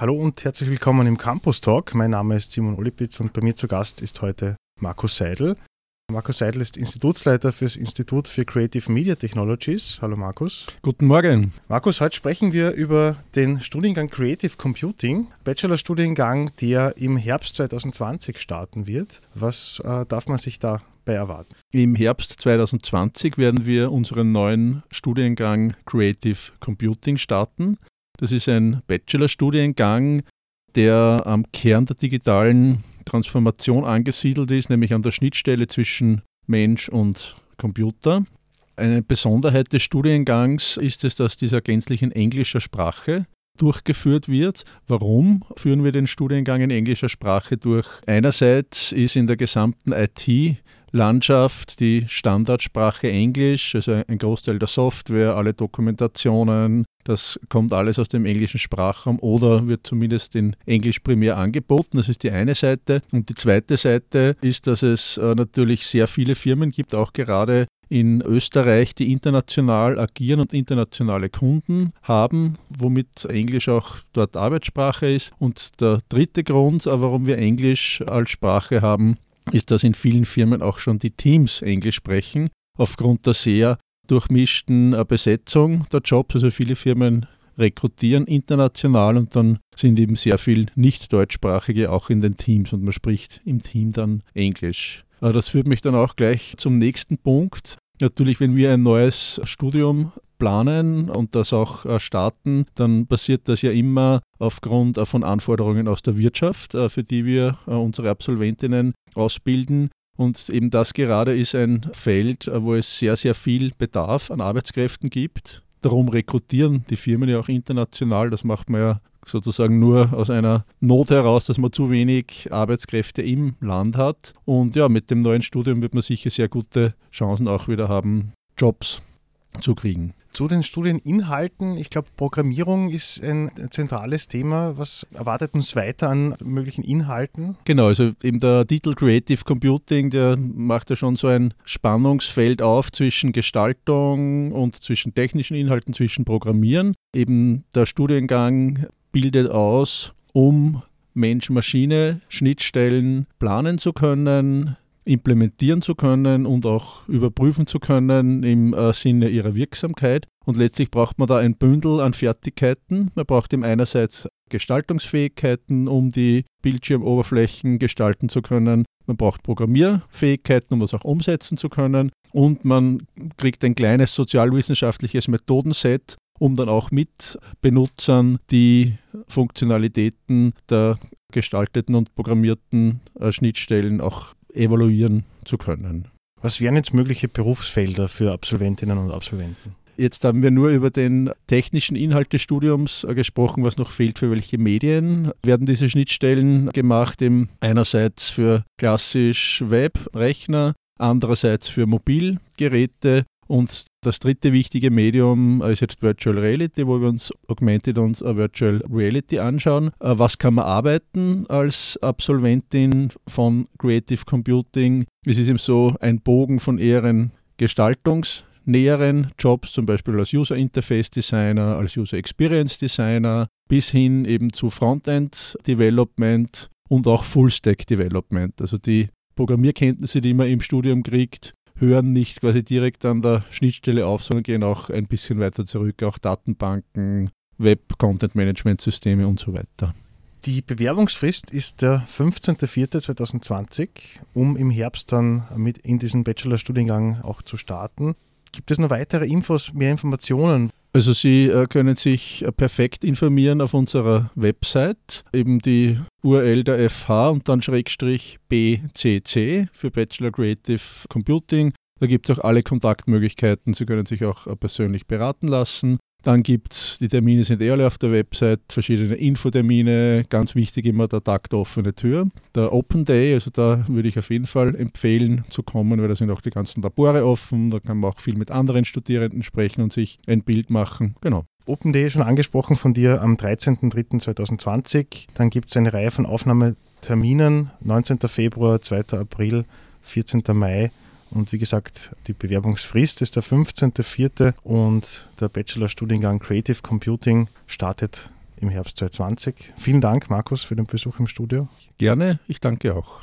Hallo und herzlich willkommen im Campus Talk. Mein Name ist Simon Olipitz und bei mir zu Gast ist heute Markus Seidel. Markus Seidel ist Institutsleiter fürs Institut für Creative Media Technologies. Hallo Markus. Guten Morgen. Markus, heute sprechen wir über den Studiengang Creative Computing, Bachelorstudiengang, der im Herbst 2020 starten wird. Was äh, darf man sich dabei erwarten? Im Herbst 2020 werden wir unseren neuen Studiengang Creative Computing starten. Das ist ein Bachelorstudiengang, der am Kern der digitalen Transformation angesiedelt ist, nämlich an der Schnittstelle zwischen Mensch und Computer. Eine Besonderheit des Studiengangs ist es, dass dieser gänzlich in englischer Sprache durchgeführt wird. Warum führen wir den Studiengang in englischer Sprache durch? Einerseits ist in der gesamten IT Landschaft die Standardsprache Englisch, also ein Großteil der Software, alle Dokumentationen, das kommt alles aus dem englischen Sprachraum oder wird zumindest in Englisch primär angeboten. Das ist die eine Seite. Und die zweite Seite ist, dass es äh, natürlich sehr viele Firmen gibt, auch gerade in Österreich, die international agieren und internationale Kunden haben, womit Englisch auch dort Arbeitssprache ist. Und der dritte Grund, äh, warum wir Englisch als Sprache haben, ist, dass in vielen Firmen auch schon die Teams Englisch sprechen, aufgrund der sehr durchmischten äh, Besetzung der Jobs. Also viele Firmen rekrutieren international und dann sind eben sehr viel nicht-deutschsprachige auch in den Teams und man spricht im Team dann Englisch. Äh, das führt mich dann auch gleich zum nächsten Punkt. Natürlich, wenn wir ein neues Studium planen und das auch äh, starten, dann passiert das ja immer aufgrund von Anforderungen aus der Wirtschaft, für die wir unsere Absolventinnen ausbilden. Und eben das gerade ist ein Feld, wo es sehr, sehr viel Bedarf an Arbeitskräften gibt. Darum rekrutieren die Firmen ja auch international. Das macht man ja sozusagen nur aus einer Not heraus, dass man zu wenig Arbeitskräfte im Land hat. Und ja, mit dem neuen Studium wird man sicher sehr gute Chancen auch wieder haben, Jobs zu kriegen. Zu den Studieninhalten, ich glaube, Programmierung ist ein zentrales Thema. Was erwartet uns weiter an möglichen Inhalten? Genau, also eben der Titel Creative Computing, der macht ja schon so ein Spannungsfeld auf zwischen Gestaltung und zwischen technischen Inhalten, zwischen Programmieren. Eben der Studiengang bildet aus, um Mensch-Maschine-Schnittstellen planen zu können, implementieren zu können und auch überprüfen zu können im äh, Sinne ihrer Wirksamkeit. Und letztlich braucht man da ein Bündel an Fertigkeiten. Man braucht ihm einerseits Gestaltungsfähigkeiten, um die Bildschirmoberflächen gestalten zu können. Man braucht Programmierfähigkeiten, um das auch umsetzen zu können. Und man kriegt ein kleines sozialwissenschaftliches Methodenset, um dann auch mit Benutzern die Funktionalitäten der gestalteten und programmierten äh, Schnittstellen auch evaluieren zu können. Was wären jetzt mögliche Berufsfelder für Absolventinnen und Absolventen? Jetzt haben wir nur über den technischen Inhalt des Studiums äh, gesprochen, was noch fehlt, für welche Medien werden diese Schnittstellen gemacht, eben einerseits für klassisch Web-Rechner, andererseits für Mobilgeräte und das dritte wichtige Medium ist jetzt Virtual Reality, wo wir uns Augmented und Virtual Reality anschauen. Äh, was kann man arbeiten als Absolventin von Creative Computing? Es ist eben so ein Bogen von eher gestaltungsnäheren Jobs, zum Beispiel als User Interface Designer, als User Experience Designer, bis hin eben zu Frontend Development und auch Full Stack Development. Also die Programmierkenntnisse, die man im Studium kriegt, hören nicht quasi direkt an der Schnittstelle auf, sondern gehen auch ein bisschen weiter zurück, auch Datenbanken, Web-Content-Management-Systeme und so weiter. Die Bewerbungsfrist ist der 15.04.2020, um im Herbst dann mit in diesen Bachelorstudiengang auch zu starten. Gibt es noch weitere Infos, mehr Informationen? Also Sie äh, können sich äh, perfekt informieren auf unserer Website, eben die URL der FH und dann Schrägstrich BCC für Bachelor Creative Computing. Da gibt es auch alle Kontaktmöglichkeiten. Sie können sich auch äh, persönlich beraten lassen. Dann gibt es, die Termine sind eh alle auf der Website, verschiedene Infotermine, ganz wichtig immer der Tag der offenen Tür. Der Open Day, also da würde ich auf jeden Fall empfehlen zu kommen, weil da sind auch die ganzen Labore offen, da kann man auch viel mit anderen Studierenden sprechen und sich ein Bild machen. Genau. Open Day schon angesprochen von dir am 13.03.2020. Dann gibt es eine Reihe von Aufnahmeterminen, 19. Februar, 2. April, 14. Mai und wie gesagt, die Bewerbungsfrist ist der 15.04. und der Bachelorstudiengang Creative Computing startet im Herbst 2020. Vielen Dank, Markus, für den Besuch im Studio. Gerne, ich danke auch.